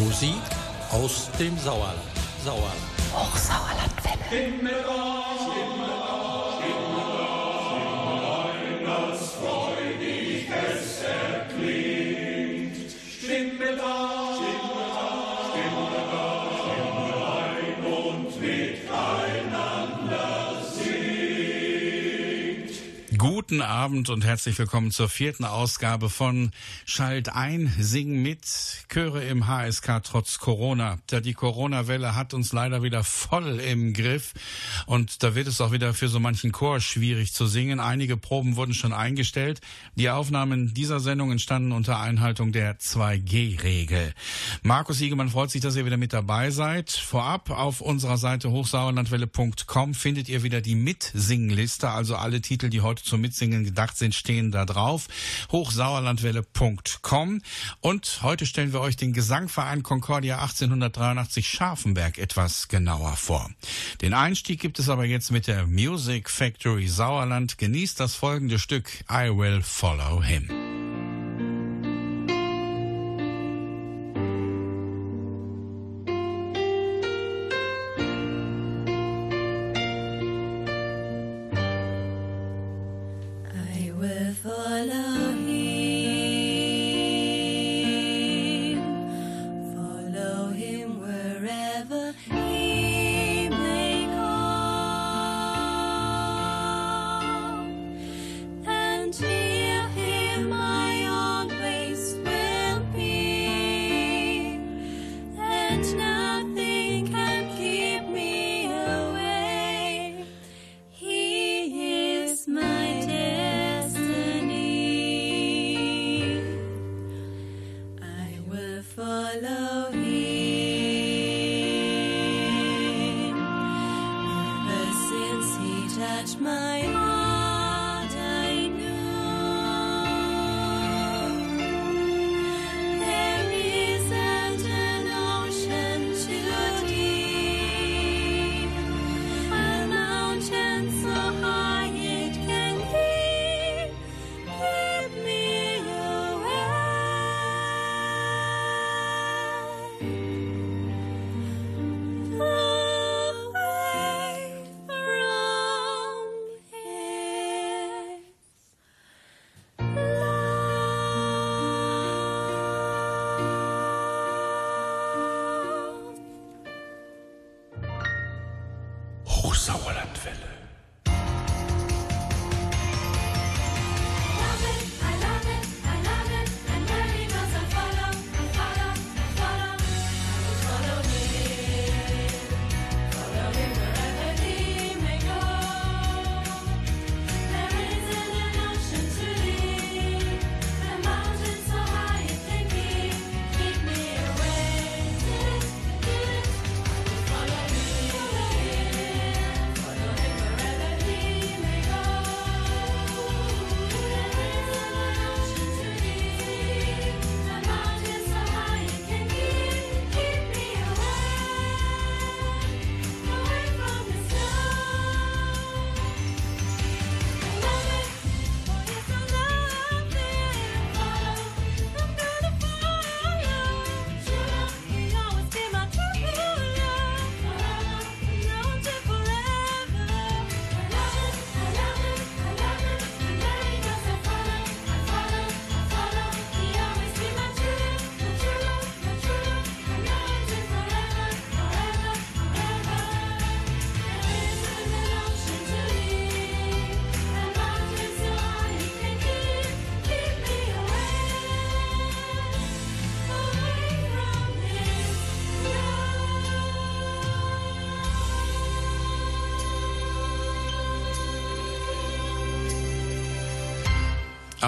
Musik aus dem Sauerland. Sauerland. Hochsauerlandwelle. Guten Abend und herzlich willkommen zur vierten Ausgabe von Schalt ein, Sing mit, Chöre im HSK trotz Corona. Da die Corona-Welle hat uns leider wieder voll im Griff und da wird es auch wieder für so manchen Chor schwierig zu singen. Einige Proben wurden schon eingestellt. Die Aufnahmen dieser Sendung entstanden unter Einhaltung der 2G-Regel. Markus Iegemann freut sich, dass ihr wieder mit dabei seid. Vorab auf unserer Seite hochsauerlandwelle.com findet ihr wieder die Mitsingliste, also alle Titel, die heute zum Mitsingen gedacht sind, stehen da drauf. Hochsauerlandwelle.com. Und heute stellen wir euch den Gesangverein Concordia 1883 Scharfenberg etwas genauer vor. Den Einstieg gibt es aber jetzt mit der Music Factory Sauerland. Genießt das folgende Stück I Will Follow Him.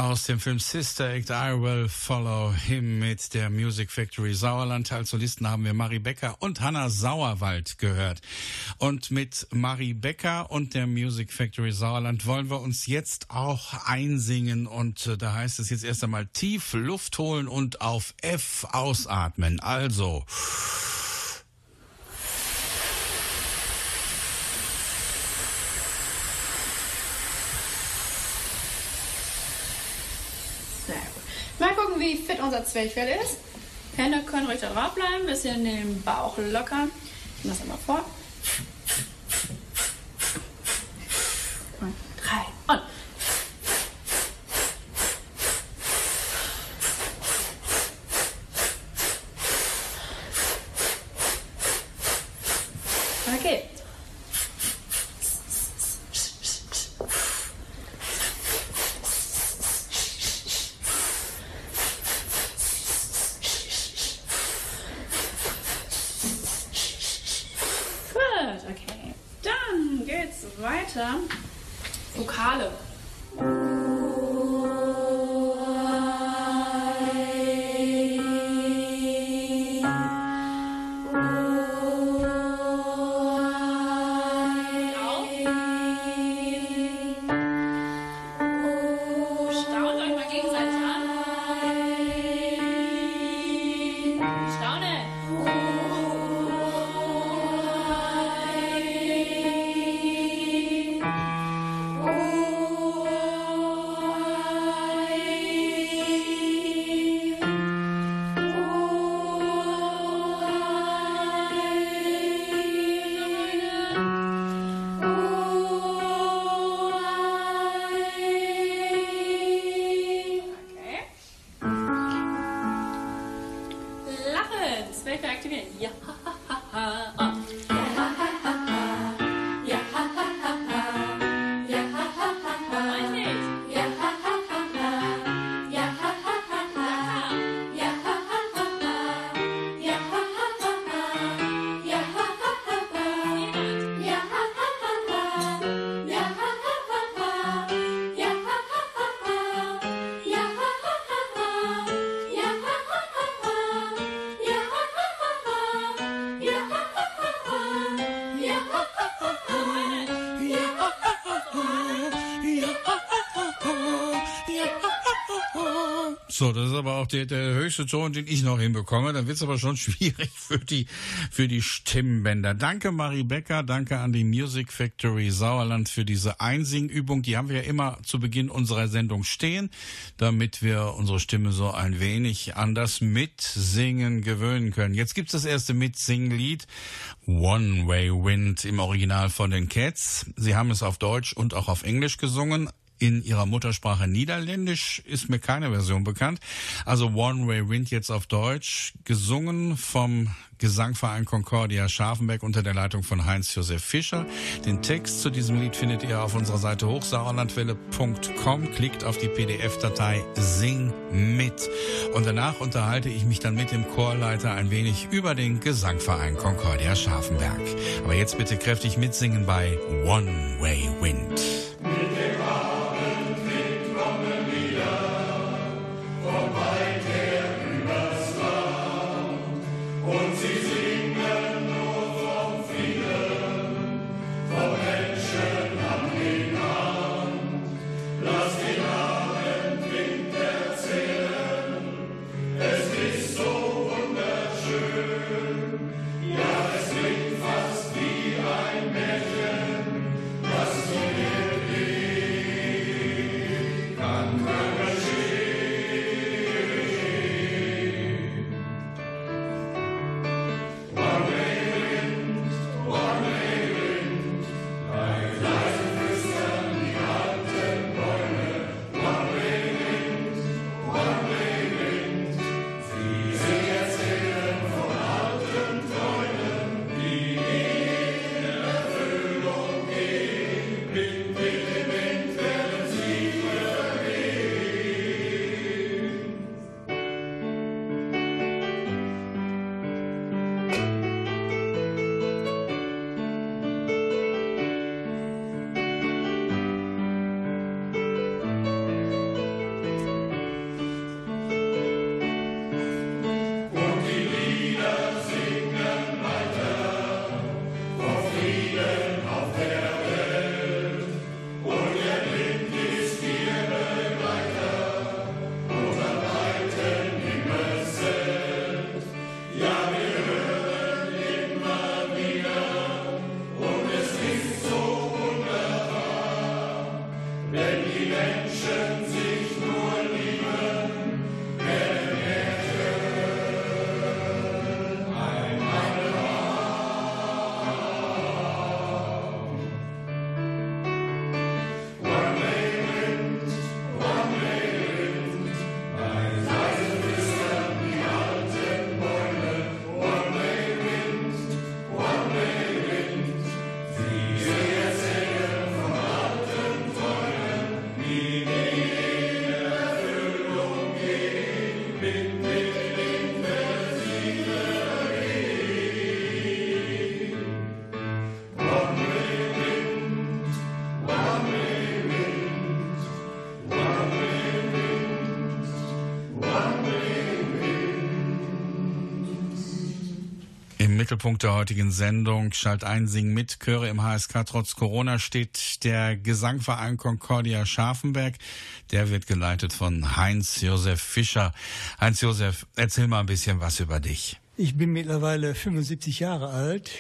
Aus dem Film Sister Act I Will Follow Him mit der Music Factory Sauerland. Als Solisten haben wir Marie Becker und Hanna Sauerwald gehört. Und mit Marie Becker und der Music Factory Sauerland wollen wir uns jetzt auch einsingen. Und äh, da heißt es jetzt erst einmal tief Luft holen und auf F ausatmen. Also. Sehr gut. Mal gucken, wie fit unser Zwerchfell ist. Hände können ruhig da drauf bleiben, bisschen den Bauch lockern. Ich mache das einmal vor. So, das ist aber auch der, der höchste Ton, den ich noch hinbekomme. Dann wird's aber schon schwierig für die, für die Stimmbänder. Danke Marie Becker, danke an die Music Factory Sauerland für diese Einsingübung. Die haben wir ja immer zu Beginn unserer Sendung stehen, damit wir unsere Stimme so ein wenig an das Mitsingen gewöhnen können. Jetzt gibt's das erste Mitsinglied. One Way Wind im Original von den Cats. Sie haben es auf Deutsch und auch auf Englisch gesungen in ihrer Muttersprache Niederländisch ist mir keine Version bekannt. Also One Way Wind jetzt auf Deutsch, gesungen vom Gesangverein Concordia Scharfenberg unter der Leitung von Heinz-Josef Fischer. Den Text zu diesem Lied findet ihr auf unserer Seite hochsauerlandwelle.com. Klickt auf die PDF-Datei Sing mit. Und danach unterhalte ich mich dann mit dem Chorleiter ein wenig über den Gesangverein Concordia Scharfenberg. Aber jetzt bitte kräftig mitsingen bei One Way Wind. Mittelpunkt der heutigen Sendung Schalt ein, sing mit, Chöre im HSK. Trotz Corona steht der Gesangverein Concordia Scharfenberg. Der wird geleitet von Heinz-Josef Fischer. Heinz-Josef, erzähl mal ein bisschen was über dich. Ich bin mittlerweile 75 Jahre alt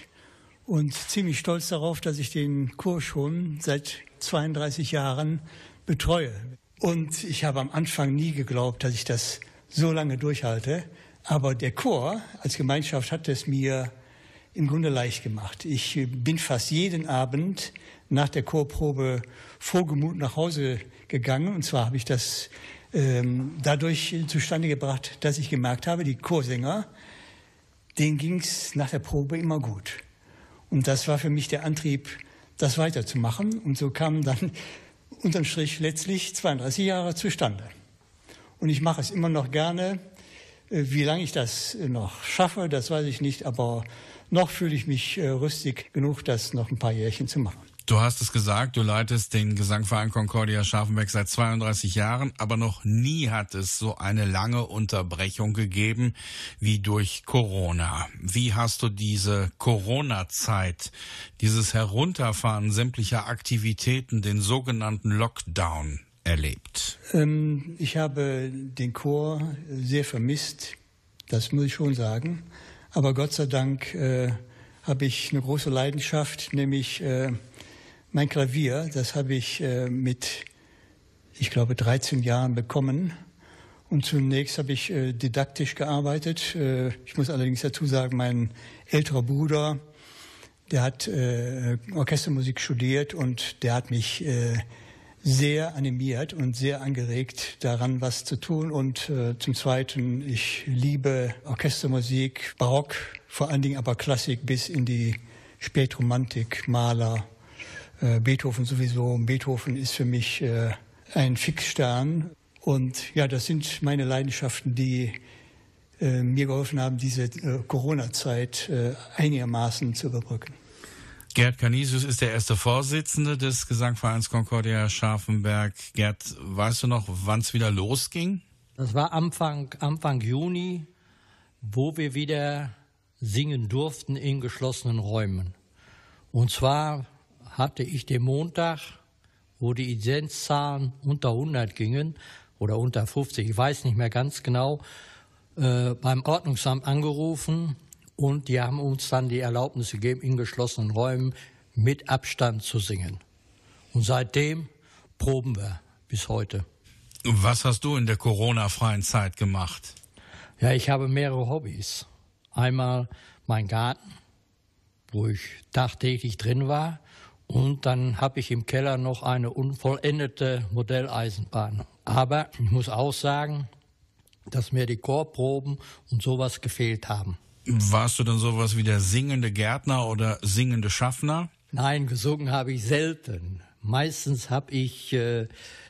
und ziemlich stolz darauf, dass ich den Chor schon seit 32 Jahren betreue. Und ich habe am Anfang nie geglaubt, dass ich das so lange durchhalte. Aber der Chor als Gemeinschaft hat es mir im Grunde leicht gemacht. Ich bin fast jeden Abend nach der Chorprobe frohgemut nach Hause gegangen. Und zwar habe ich das ähm, dadurch zustande gebracht, dass ich gemerkt habe, die Chorsänger, denen ging es nach der Probe immer gut. Und das war für mich der Antrieb, das weiterzumachen. Und so kamen dann unterm Strich letztlich 32 Jahre zustande. Und ich mache es immer noch gerne. Wie lange ich das noch schaffe, das weiß ich nicht, aber noch fühle ich mich rüstig genug, das noch ein paar Jährchen zu machen. Du hast es gesagt, du leitest den Gesangverein Concordia Scharfenberg seit 32 Jahren, aber noch nie hat es so eine lange Unterbrechung gegeben wie durch Corona. Wie hast du diese Corona-Zeit, dieses Herunterfahren sämtlicher Aktivitäten, den sogenannten Lockdown erlebt? Ähm, ich habe den Chor sehr vermisst, das muss ich schon sagen. Aber Gott sei Dank äh, habe ich eine große Leidenschaft, nämlich äh, mein Klavier. Das habe ich äh, mit, ich glaube, 13 Jahren bekommen. Und zunächst habe ich äh, didaktisch gearbeitet. Äh, ich muss allerdings dazu sagen, mein älterer Bruder, der hat äh, Orchestermusik studiert und der hat mich äh, sehr animiert und sehr angeregt, daran was zu tun. Und äh, zum Zweiten, ich liebe Orchestermusik, Barock, vor allen Dingen aber Klassik bis in die Spätromantik, Maler, äh, Beethoven sowieso. Beethoven ist für mich äh, ein Fixstern. Und ja, das sind meine Leidenschaften, die äh, mir geholfen haben, diese äh, Corona-Zeit äh, einigermaßen zu überbrücken. Gerd Canisius ist der erste Vorsitzende des Gesangvereins Concordia Scharfenberg. Gerd, weißt du noch, wann es wieder losging? Das war Anfang, Anfang Juni, wo wir wieder singen durften in geschlossenen Räumen. Und zwar hatte ich den Montag, wo die Inzidenzzahlen unter 100 gingen oder unter 50, ich weiß nicht mehr ganz genau, äh, beim Ordnungsamt angerufen und die haben uns dann die Erlaubnis gegeben, in geschlossenen Räumen mit Abstand zu singen. Und seitdem proben wir bis heute. Was hast du in der Corona-freien Zeit gemacht? Ja, ich habe mehrere Hobbys. Einmal mein Garten, wo ich tagtäglich drin war. Und dann habe ich im Keller noch eine unvollendete Modelleisenbahn. Aber ich muss auch sagen, dass mir die Chorproben und sowas gefehlt haben. Warst du dann sowas wie der singende Gärtner oder singende Schaffner? Nein, gesungen habe ich selten. Meistens habe ich äh,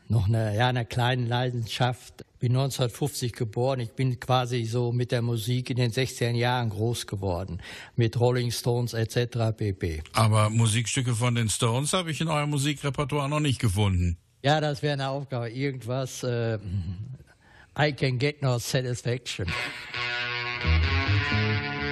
noch eine, ja, eine kleine Leidenschaft. Bin 1950 geboren. Ich bin quasi so mit der Musik in den 16 Jahren groß geworden. Mit Rolling Stones etc. pp. Aber Musikstücke von den Stones habe ich in eurem Musikrepertoire noch nicht gefunden. Ja, das wäre eine Aufgabe. Irgendwas. Äh, I can get no satisfaction. Thank you.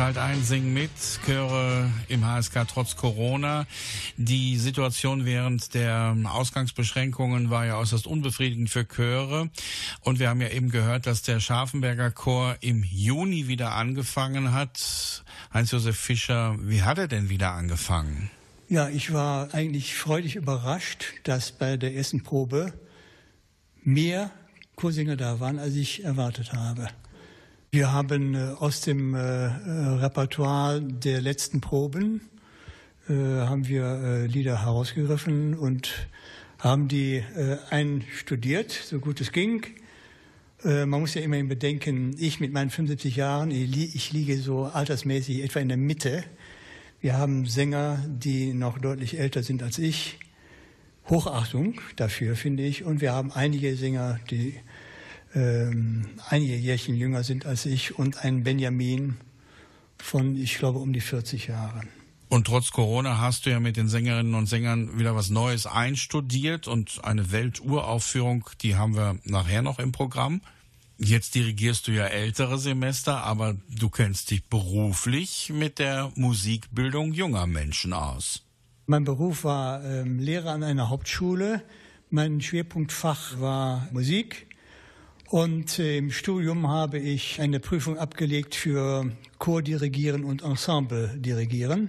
Schalt ein, sing mit, Chöre im HSK trotz Corona. Die Situation während der Ausgangsbeschränkungen war ja äußerst unbefriedigend für Chöre. Und wir haben ja eben gehört, dass der Scharfenberger Chor im Juni wieder angefangen hat. Heinz-Josef Fischer, wie hat er denn wieder angefangen? Ja, ich war eigentlich freudig überrascht, dass bei der ersten Probe mehr Chorsänger da waren, als ich erwartet habe. Wir haben äh, aus dem äh, äh, Repertoire der letzten Proben haben wir Lieder herausgegriffen und haben die einstudiert, so gut es ging. Man muss ja immerhin bedenken, ich mit meinen 75 Jahren, ich, li ich liege so altersmäßig etwa in der Mitte. Wir haben Sänger, die noch deutlich älter sind als ich. Hochachtung dafür, finde ich. Und wir haben einige Sänger, die einige Jährchen jünger sind als ich und einen Benjamin von, ich glaube, um die 40 Jahren. Und trotz Corona hast du ja mit den Sängerinnen und Sängern wieder was Neues einstudiert und eine Welturaufführung, die haben wir nachher noch im Programm. Jetzt dirigierst du ja ältere Semester, aber du kennst dich beruflich mit der Musikbildung junger Menschen aus. Mein Beruf war ähm, Lehrer an einer Hauptschule. Mein Schwerpunktfach war Musik. Und äh, im Studium habe ich eine Prüfung abgelegt für Chordirigieren und Ensemble dirigieren.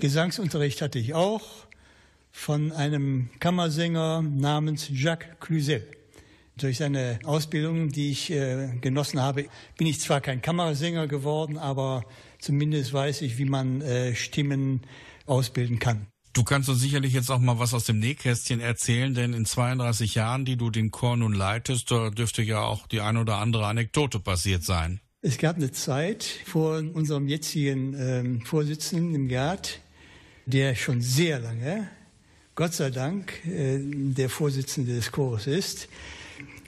Gesangsunterricht hatte ich auch von einem Kammersänger namens Jacques Cluzel. Durch seine Ausbildung, die ich äh, genossen habe, bin ich zwar kein Kammersänger geworden, aber zumindest weiß ich, wie man äh, Stimmen ausbilden kann. Du kannst uns sicherlich jetzt auch mal was aus dem Nähkästchen erzählen, denn in 32 Jahren, die du den Chor nun leitest, da dürfte ja auch die ein oder andere Anekdote passiert sein. Es gab eine Zeit vor unserem jetzigen ähm, Vorsitzenden im Gerd, der schon sehr lange, Gott sei Dank, äh, der Vorsitzende des Chores ist.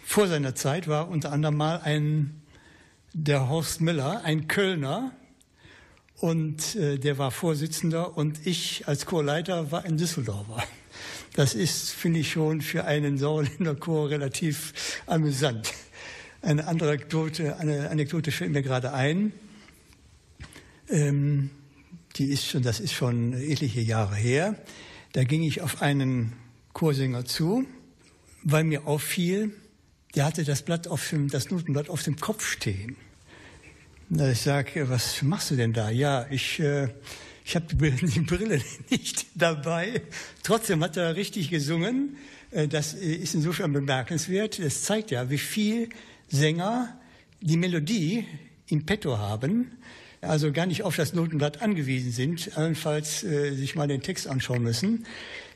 Vor seiner Zeit war unter anderem mal ein, der Horst Miller, ein Kölner, und äh, der war Vorsitzender und ich als Chorleiter war ein Düsseldorfer. Das ist, finde ich schon, für einen Sauerländer Chor relativ amüsant. Eine andere Anekdote, eine Anekdote fällt mir gerade ein. Ähm, die ist schon, das ist schon etliche Jahre her. Da ging ich auf einen Chorsänger zu, weil mir auffiel, der hatte das Blatt auf dem, das Notenblatt auf dem Kopf stehen. Ich sage, was machst du denn da? Ja, ich, äh, ich habe die Brille nicht dabei. Trotzdem hat er richtig gesungen. Äh, Das ist insofern bemerkenswert. Das zeigt ja, wie viel Sänger die Melodie im Petto haben, also gar nicht auf das Notenblatt angewiesen sind, allenfalls äh, sich mal den Text anschauen müssen.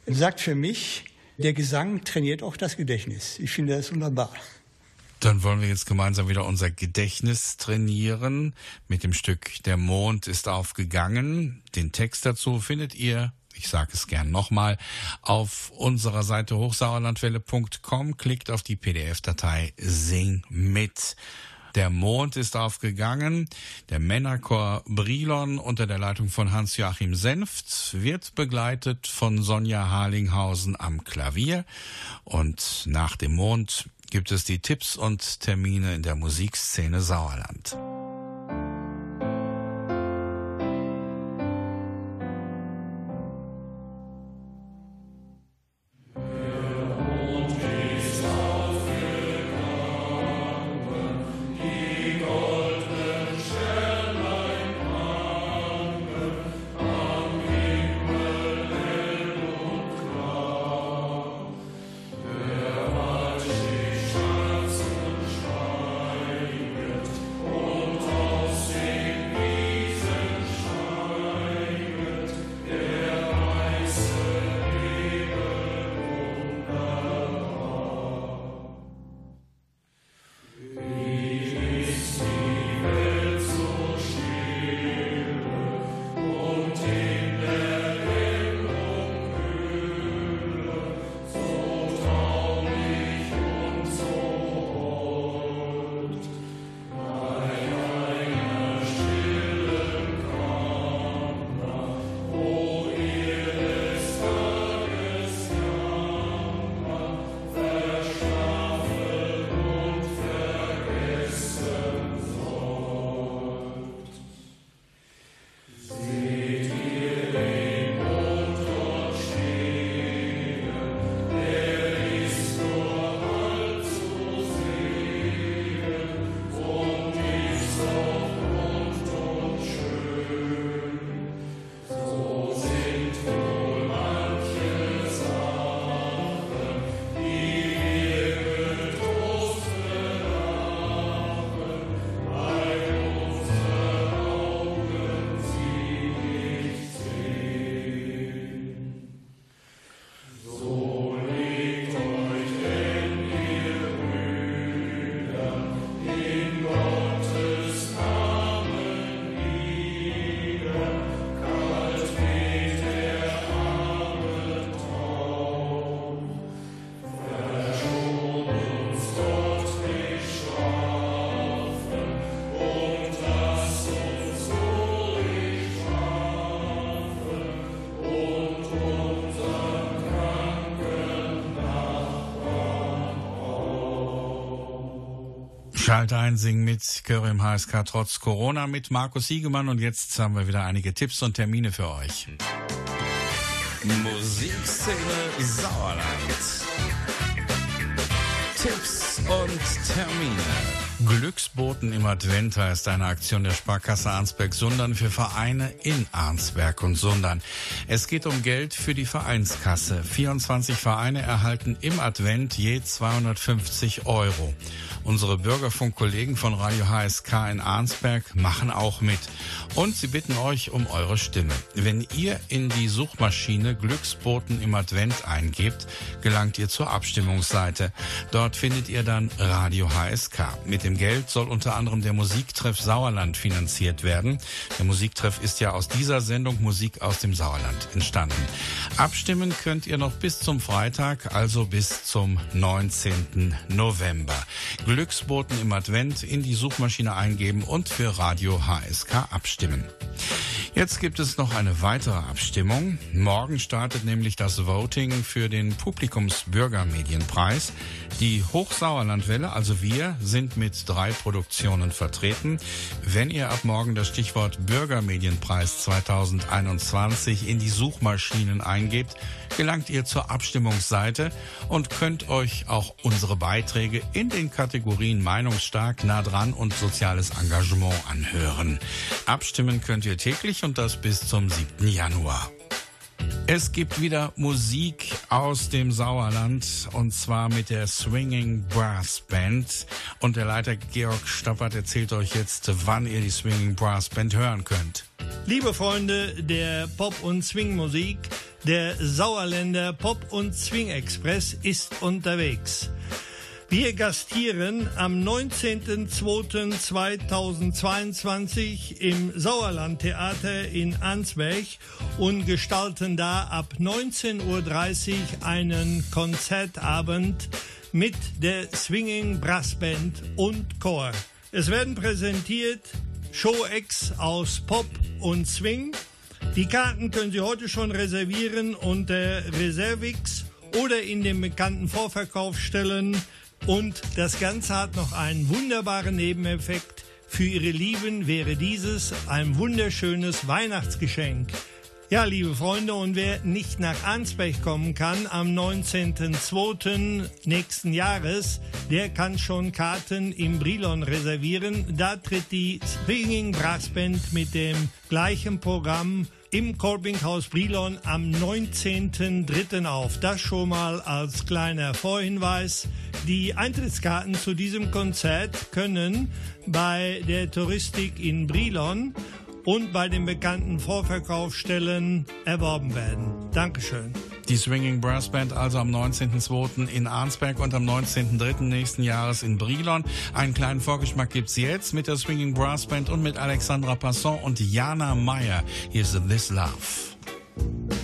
Sagt für mich, der Gesang trainiert auch das Gedächtnis. Ich finde das wunderbar. Dann wollen wir jetzt gemeinsam wieder unser Gedächtnis trainieren mit dem Stück Der Mond ist aufgegangen. Den Text dazu findet ihr, ich sage es gern nochmal, auf unserer Seite hochsauerlandwelle.com. Klickt auf die PDF-Datei Sing mit. Der Mond ist aufgegangen. Der Männerchor Brilon unter der Leitung von Hans-Joachim Senft wird begleitet von Sonja Harlinghausen am Klavier. Und nach dem Mond gibt es die Tipps und Termine in der Musikszene Sauerland. Schalt ein, sing mit, Chöre im HSK trotz Corona mit Markus Siegemann und jetzt haben wir wieder einige Tipps und Termine für euch. Musikszene Sauerland. Tipps und Termine. Glücksboten im Advent heißt eine Aktion der Sparkasse Arnsberg-Sundern für Vereine in Arnsberg und Sundern. Es geht um Geld für die Vereinskasse. 24 Vereine erhalten im Advent je 250 Euro. Unsere Bürgerfunkkollegen von Radio HSK in Arnsberg machen auch mit. Und sie bitten euch um eure Stimme. Wenn ihr in die Suchmaschine Glücksboten im Advent eingebt, gelangt ihr zur Abstimmungsseite. Dort findet ihr dann Radio HSK. Mit dem Geld soll unter anderem der Musiktreff Sauerland finanziert werden. Der Musiktreff ist ja aus dieser Sendung Musik aus dem Sauerland entstanden. Abstimmen könnt ihr noch bis zum Freitag, also bis zum 19. November. Glücksboten im Advent in die Suchmaschine eingeben und für Radio HSK abstimmen. Jetzt gibt es noch eine weitere Abstimmung. Morgen startet nämlich das Voting für den Publikumsbürgermedienpreis. Die Hochsauerlandwelle, also wir, sind mit drei Produktionen vertreten. Wenn ihr ab morgen das Stichwort Bürgermedienpreis 2021 in die Suchmaschinen eingebt, gelangt ihr zur Abstimmungsseite und könnt euch auch unsere Beiträge in den Kategorien Meinungsstark, nah dran und soziales Engagement anhören. Abstimmen könnt ihr täglich und das bis zum 7. Januar. Es gibt wieder Musik aus dem Sauerland und zwar mit der Swinging Brass Band. Und der Leiter Georg Stappert erzählt euch jetzt, wann ihr die Swinging Brass Band hören könnt. Liebe Freunde der Pop- und Swingmusik, der Sauerländer Pop- und Swing-Express ist unterwegs. Wir gastieren am 19.02.2022 im Sauerlandtheater in Ansberg und gestalten da ab 19.30 Uhr einen Konzertabend mit der Swinging Brassband und Chor. Es werden präsentiert Show-Acts aus Pop und Swing. Die Karten können Sie heute schon reservieren unter Reservix oder in den bekannten Vorverkaufsstellen. Und das Ganze hat noch einen wunderbaren Nebeneffekt. Für Ihre Lieben wäre dieses ein wunderschönes Weihnachtsgeschenk. Ja, liebe Freunde, und wer nicht nach Arnsberg kommen kann am 19.02. nächsten Jahres, der kann schon Karten im Brilon reservieren. Da tritt die Swinging Brass Band mit dem gleichen Programm im Kolbinghaus Brilon am 19.03. auf. Das schon mal als kleiner Vorhinweis. Die Eintrittskarten zu diesem Konzert können bei der Touristik in Brilon und bei den bekannten Vorverkaufsstellen erworben werden. Dankeschön. Die Swinging Brass Band also am 19.02. in Arnsberg und am 19.03. nächsten Jahres in Brilon. Einen kleinen Vorgeschmack gibt's jetzt mit der Swinging Brass Band und mit Alexandra Passon und Jana Meyer. Hier ist This Love.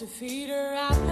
To feed her. Appetite,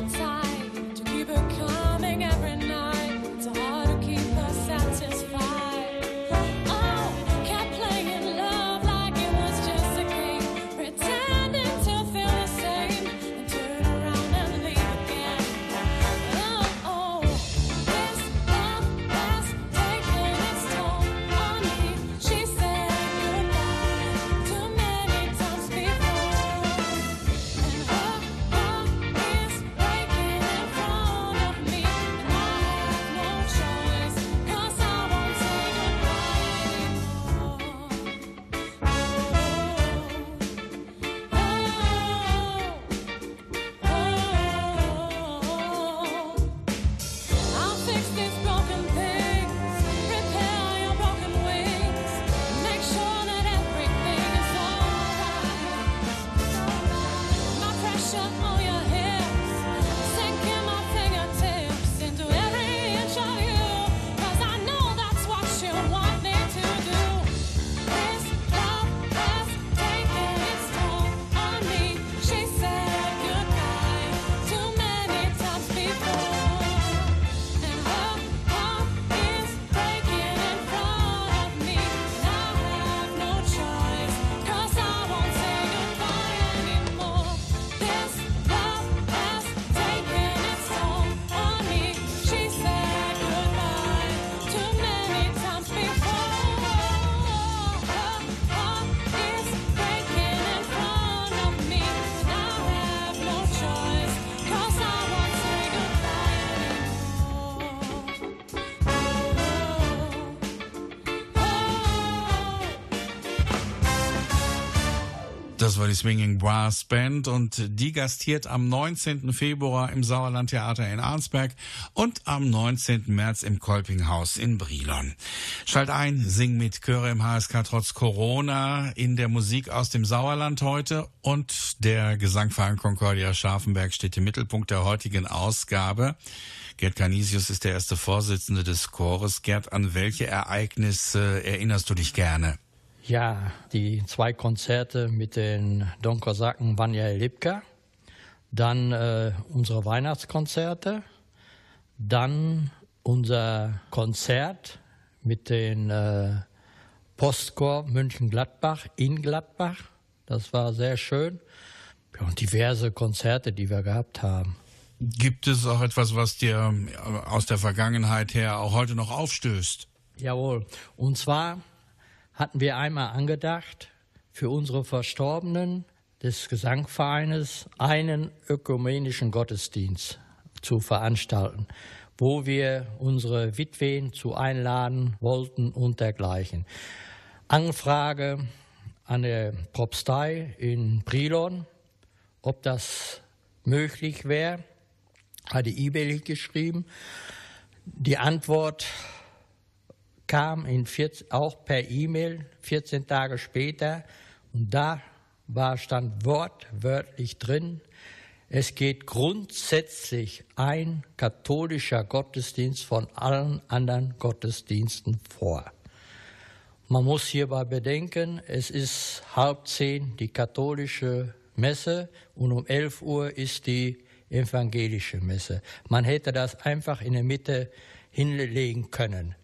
Das war die Swinging Brass Band und die gastiert am 19. Februar im Sauerlandtheater in Arnsberg und am 19. März im Kolpinghaus in Brilon. Schalt ein, sing mit Chöre im HSK trotz Corona in der Musik aus dem Sauerland heute und der Gesangverein Concordia Scharfenberg steht im Mittelpunkt der heutigen Ausgabe. Gerd Canisius ist der erste Vorsitzende des Chores. Gerd, an welche Ereignisse erinnerst du dich gerne? Ja, die zwei Konzerte mit den Donkosaken Vanja Lipka, dann äh, unsere Weihnachtskonzerte, dann unser Konzert mit den äh, Postchor München-Gladbach in Gladbach. Das war sehr schön. Ja, und diverse Konzerte, die wir gehabt haben. Gibt es auch etwas, was dir aus der Vergangenheit her auch heute noch aufstößt? Jawohl. Und zwar hatten wir einmal angedacht, für unsere Verstorbenen des Gesangvereines einen ökumenischen Gottesdienst zu veranstalten, wo wir unsere Witwen zu einladen wollten und dergleichen. Anfrage an der Propstei in Brilon, ob das möglich wäre, hatte E-Mail geschrieben. Die Antwort kam in 14, auch per E-Mail 14 Tage später und da war stand wortwörtlich drin, es geht grundsätzlich ein katholischer Gottesdienst von allen anderen Gottesdiensten vor. Man muss hierbei bedenken, es ist halb zehn die katholische Messe und um 11 Uhr ist die evangelische Messe. Man hätte das einfach in der Mitte hinlegen können.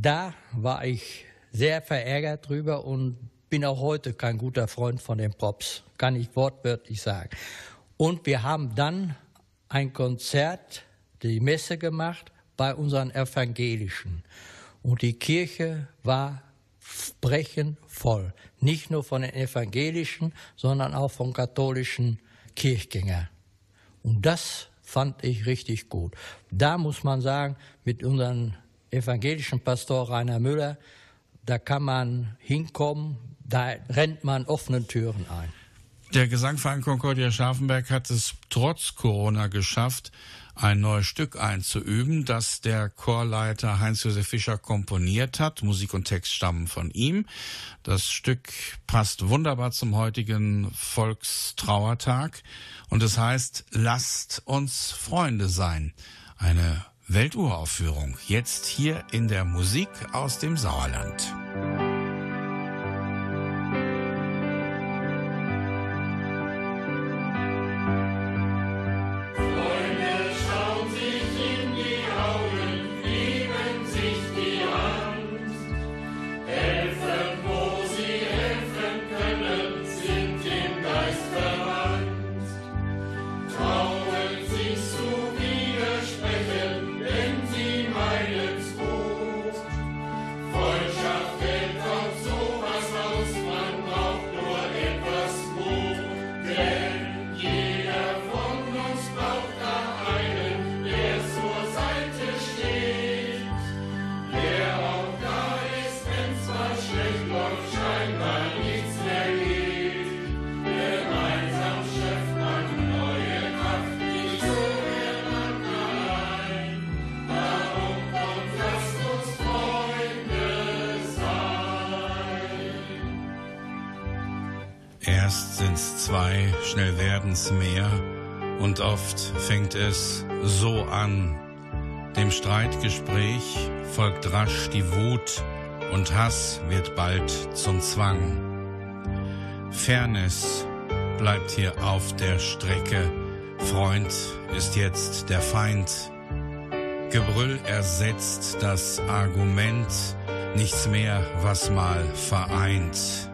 Da war ich sehr verärgert drüber und bin auch heute kein guter Freund von den Props, kann ich wortwörtlich sagen. Und wir haben dann ein Konzert, die Messe gemacht bei unseren Evangelischen. Und die Kirche war brechend voll. Nicht nur von den Evangelischen, sondern auch von katholischen Kirchgängern. Und das fand ich richtig gut. Da muss man sagen, mit unserem evangelischen Pastor Rainer Müller, da kann man hinkommen, da rennt man offenen Türen ein. Der Gesangverein Concordia Scharfenberg hat es trotz Corona geschafft, ein neues Stück einzuüben, das der Chorleiter Heinz-Josef Fischer komponiert hat. Musik und Text stammen von ihm. Das Stück passt wunderbar zum heutigen Volkstrauertag und es heißt Lasst uns Freunde sein. Eine Welturaufführung jetzt hier in der Musik aus dem Sauerland. Sind's zwei, schnell werden's mehr, und oft fängt es so an. Dem Streitgespräch folgt rasch die Wut, und Hass wird bald zum Zwang. Fairness bleibt hier auf der Strecke, Freund ist jetzt der Feind. Gebrüll ersetzt das Argument, nichts mehr, was mal vereint.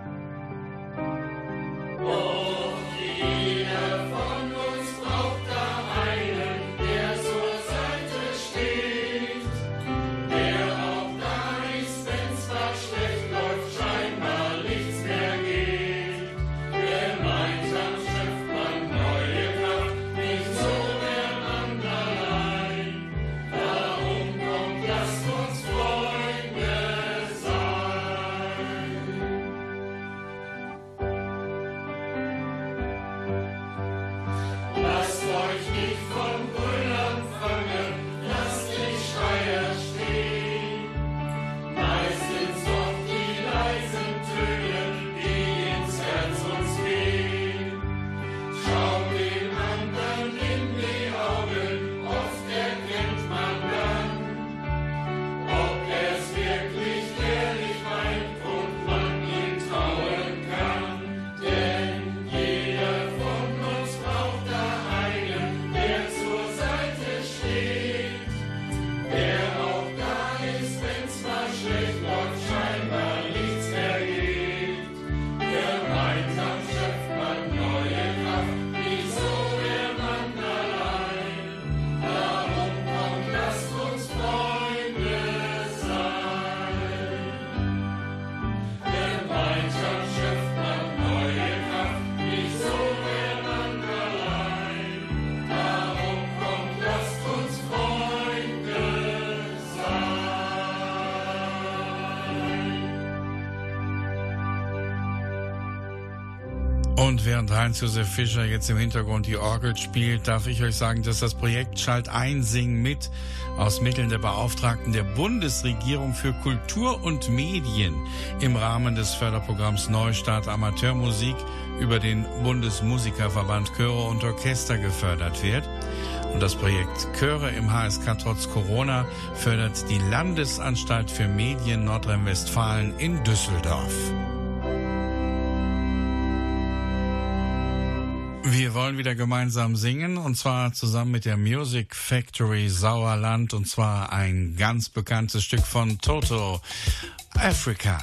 Während Heinz-Josef Fischer jetzt im Hintergrund die Orgel spielt, darf ich euch sagen, dass das Projekt Schalt ein, Sing mit aus Mitteln der Beauftragten der Bundesregierung für Kultur und Medien im Rahmen des Förderprogramms Neustart Amateurmusik über den Bundesmusikerverband Chöre und Orchester gefördert wird. Und das Projekt Chöre im HSK trotz Corona fördert die Landesanstalt für Medien Nordrhein-Westfalen in Düsseldorf. Wollen wieder gemeinsam singen und zwar zusammen mit der Music Factory Sauerland und zwar ein ganz bekanntes Stück von Toto, Africa.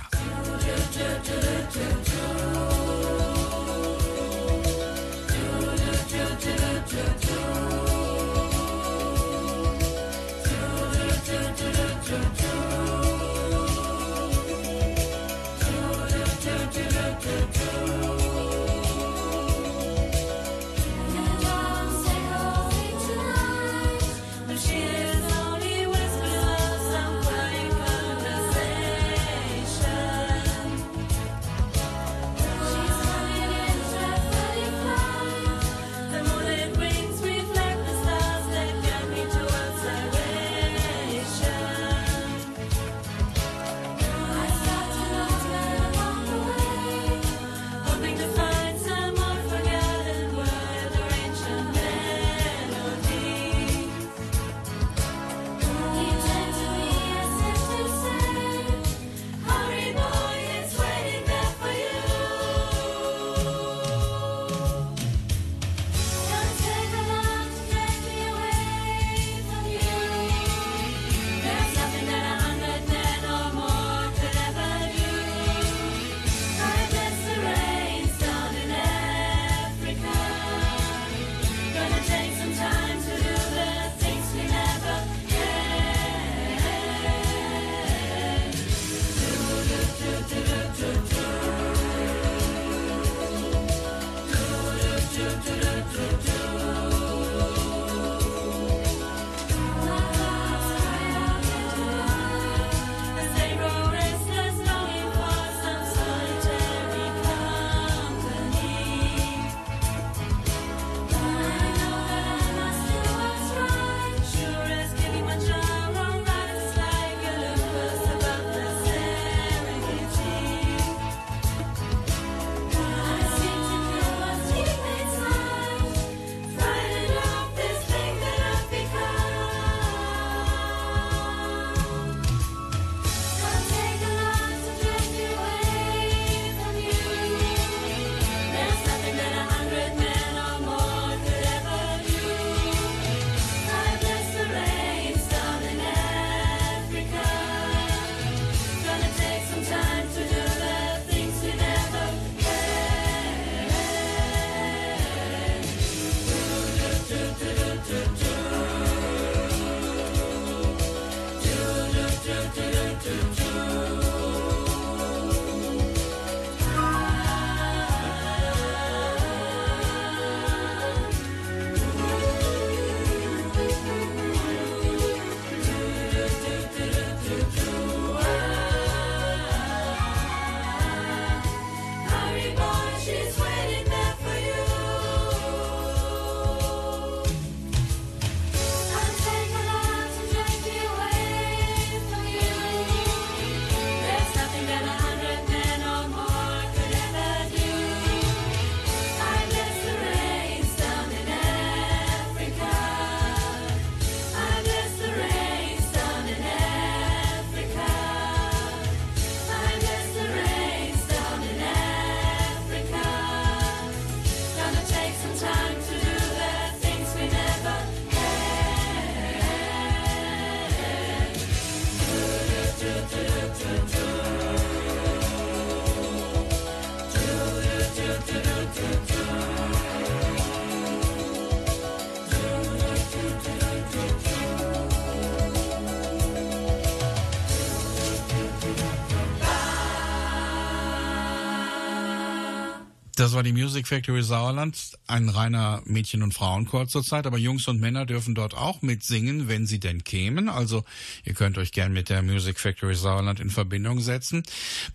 Das war die Music Factory Sauerland, ein reiner Mädchen- und Frauenchor zurzeit, aber Jungs und Männer dürfen dort auch mitsingen, wenn sie denn kämen. Also ihr könnt euch gern mit der Music Factory Sauerland in Verbindung setzen.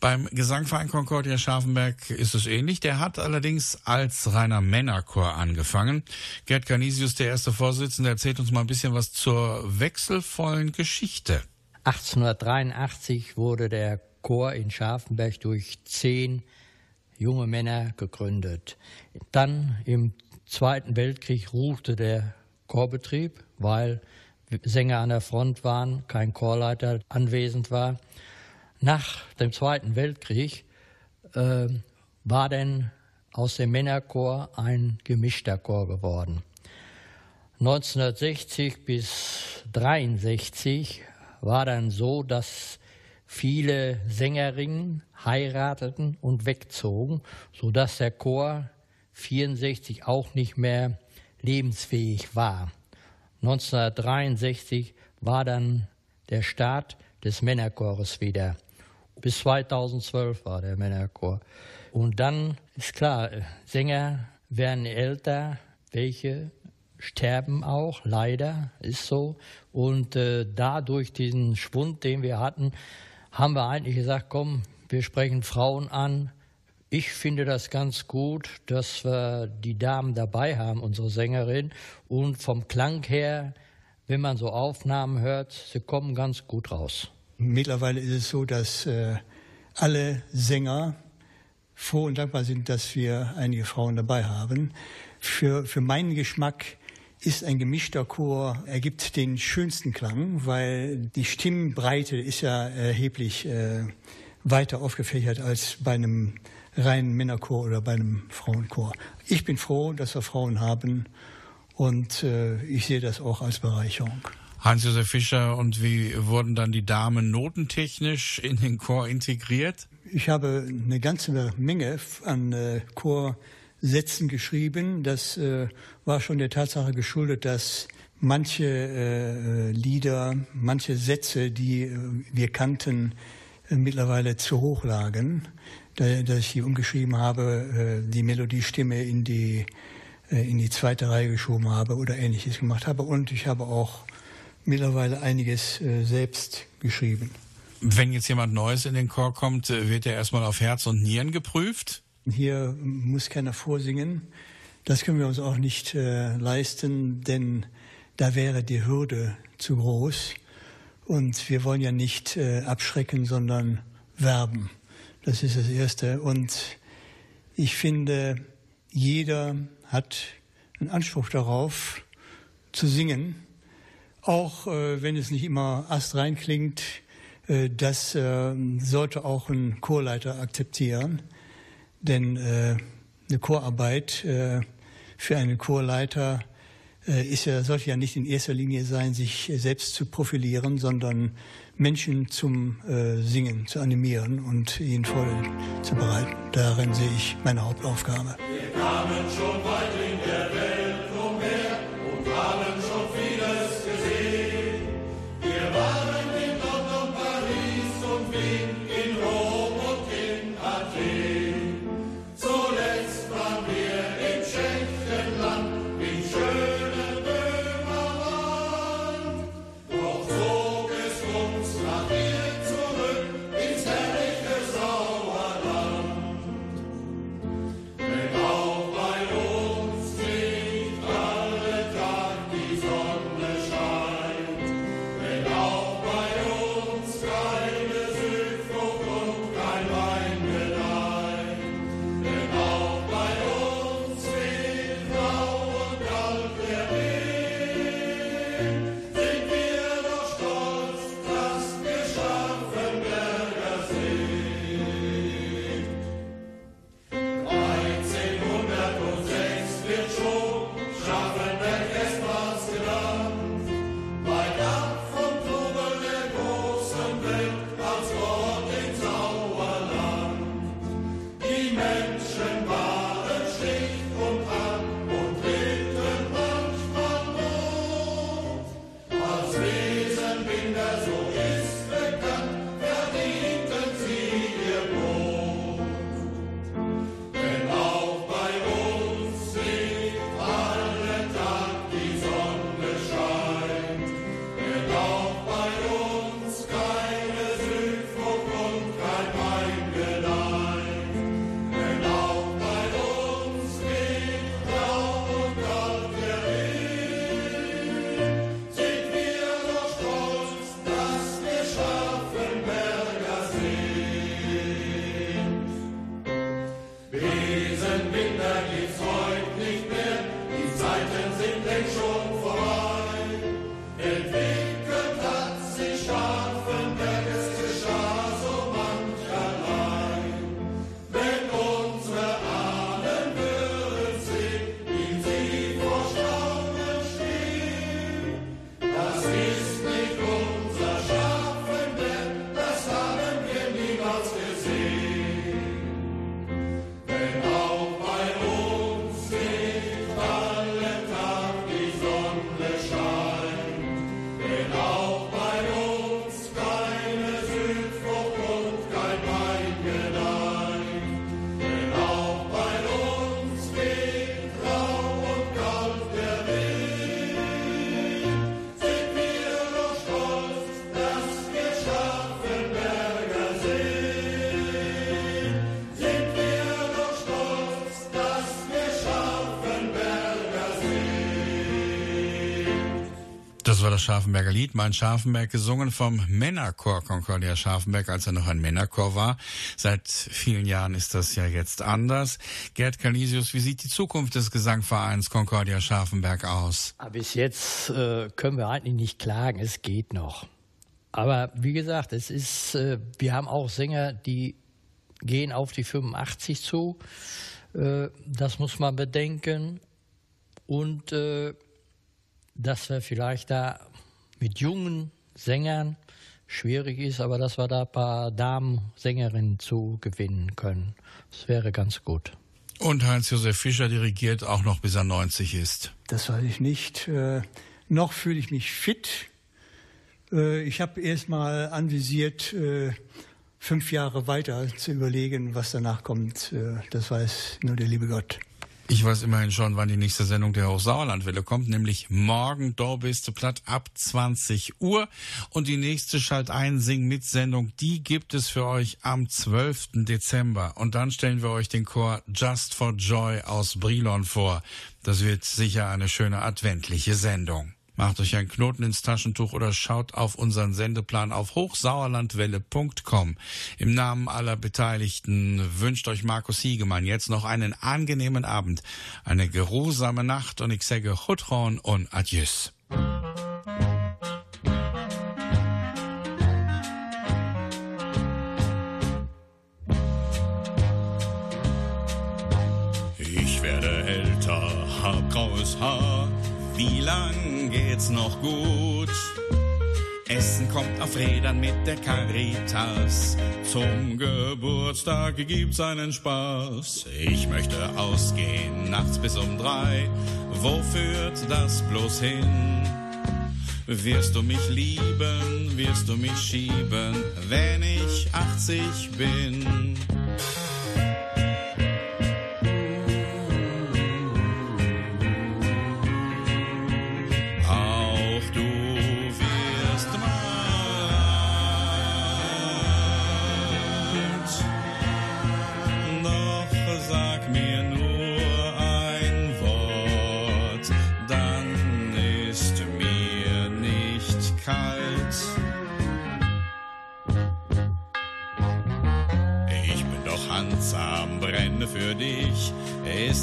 Beim Gesangverein Concordia Scharfenberg ist es ähnlich. Der hat allerdings als reiner Männerchor angefangen. Gerd Canisius, der erste Vorsitzende, erzählt uns mal ein bisschen was zur wechselvollen Geschichte. 1883 wurde der Chor in Scharfenberg durch zehn junge Männer gegründet. Dann im Zweiten Weltkrieg ruhte der Chorbetrieb, weil Sänger an der Front waren, kein Chorleiter anwesend war. Nach dem Zweiten Weltkrieg äh, war dann aus dem Männerchor ein gemischter Chor geworden. 1960 bis 63 war dann so, dass viele Sängerinnen heirateten und wegzogen, sodass der Chor 64 auch nicht mehr lebensfähig war. 1963 war dann der Start des Männerchores wieder. Bis 2012 war der Männerchor. Und dann ist klar, Sänger werden älter, welche sterben auch, leider ist so. Und äh, dadurch diesen Schwund, den wir hatten, haben wir eigentlich gesagt, komm, wir sprechen Frauen an. Ich finde das ganz gut, dass wir die Damen dabei haben, unsere Sängerin. Und vom Klang her, wenn man so Aufnahmen hört, sie kommen ganz gut raus. Mittlerweile ist es so, dass äh, alle Sänger froh und dankbar sind, dass wir einige Frauen dabei haben. Für, für meinen Geschmack ist ein gemischter Chor, ergibt den schönsten Klang, weil die Stimmbreite ist ja erheblich äh, weiter aufgefächert als bei einem reinen Männerchor oder bei einem Frauenchor. Ich bin froh, dass wir Frauen haben und äh, ich sehe das auch als Bereicherung. Hans-Josef Fischer, und wie wurden dann die Damen notentechnisch in den Chor integriert? Ich habe eine ganze Menge an äh, Chorsätzen geschrieben. Das äh, war schon der Tatsache geschuldet, dass manche äh, Lieder, manche Sätze, die äh, wir kannten, äh, mittlerweile zu hoch lagen. Da, dass ich die umgeschrieben habe, äh, die Melodiestimme in die, äh, in die zweite Reihe geschoben habe oder ähnliches gemacht habe. Und ich habe auch mittlerweile einiges äh, selbst geschrieben. Wenn jetzt jemand Neues in den Chor kommt, äh, wird er erstmal auf Herz und Nieren geprüft? Hier muss keiner vorsingen. Das können wir uns auch nicht äh, leisten, denn da wäre die Hürde zu groß. Und wir wollen ja nicht äh, abschrecken, sondern werben. Das ist das Erste. Und ich finde, jeder hat einen Anspruch darauf, zu singen. Auch äh, wenn es nicht immer astrein klingt, äh, das äh, sollte auch ein Chorleiter akzeptieren. Denn äh, eine Chorarbeit äh, für einen Chorleiter äh, ist ja, sollte ja nicht in erster Linie sein, sich selbst zu profilieren, sondern Menschen zum äh, Singen zu animieren und ihn vorzubereiten. Darin sehe ich meine Hauptaufgabe. Das Scharfenberger Lied, mein Scharfenberg, gesungen vom Männerchor Concordia Scharfenberg, als er noch ein Männerchor war. Seit vielen Jahren ist das ja jetzt anders. Gerd Canisius, wie sieht die Zukunft des Gesangvereins Concordia Scharfenberg aus? Aber bis jetzt äh, können wir eigentlich nicht klagen, es geht noch. Aber wie gesagt, es ist, äh, wir haben auch Sänger, die gehen auf die 85 zu. Äh, das muss man bedenken. Und äh, dass wir vielleicht da mit jungen Sängern schwierig ist, aber dass wir da ein paar Damen-Sängerinnen zu gewinnen können. Das wäre ganz gut. Und Heinz-Josef Fischer dirigiert auch noch bis er 90 ist. Das weiß ich nicht. Äh, noch fühle ich mich fit. Äh, ich habe erst mal anvisiert, äh, fünf Jahre weiter zu überlegen, was danach kommt. Äh, das weiß nur der liebe Gott. Ich weiß immerhin schon, wann die nächste Sendung der Hochsauerlandwelle kommt, nämlich morgen Dorbeste Platt ab 20 Uhr. Und die nächste Schalt ein Sing mit Sendung, die gibt es für euch am 12. Dezember. Und dann stellen wir euch den Chor Just for Joy aus Brilon vor. Das wird sicher eine schöne adventliche Sendung. Macht euch einen Knoten ins Taschentuch oder schaut auf unseren Sendeplan auf hochsauerlandwelle.com. Im Namen aller Beteiligten wünscht euch Markus Hiegemann jetzt noch einen angenehmen Abend, eine geruhsame Nacht und ich sage Chutron und Adieus. Wie lang geht's noch gut? Essen kommt auf Rädern mit der Caritas. Zum Geburtstag gibt's einen Spaß. Ich möchte ausgehen, nachts bis um drei. Wo führt das bloß hin? Wirst du mich lieben, wirst du mich schieben, wenn ich 80 bin?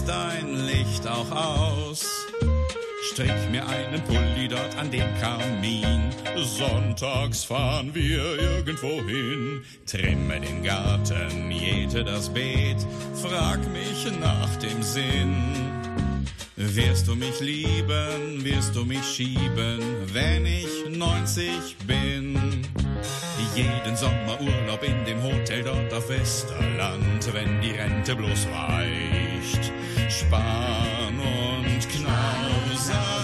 Dein Licht auch aus? Strick mir einen Pulli dort an den Kamin. Sonntags fahren wir irgendwo hin. Trimme den Garten, jäte das Beet. Frag mich nach dem Sinn. Wirst du mich lieben, wirst du mich schieben, wenn ich 90 bin? Jeden Sommer Urlaub in dem Hotel dort auf Westerland, wenn die Rente bloß reicht. Sparen und knausern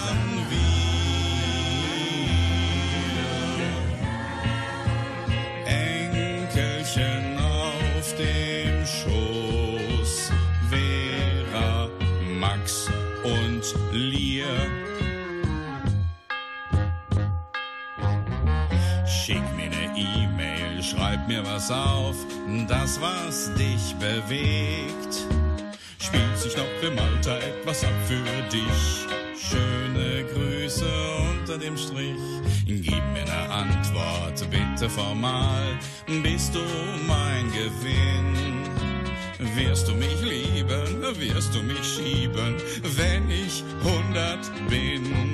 mir was auf, das was dich bewegt. Spielt sich noch im Alter etwas ab für dich? Schöne Grüße unter dem Strich. Gib mir ne Antwort, bitte formal. Bist du mein Gewinn? Wirst du mich lieben, wirst du mich schieben, wenn ich hundert bin?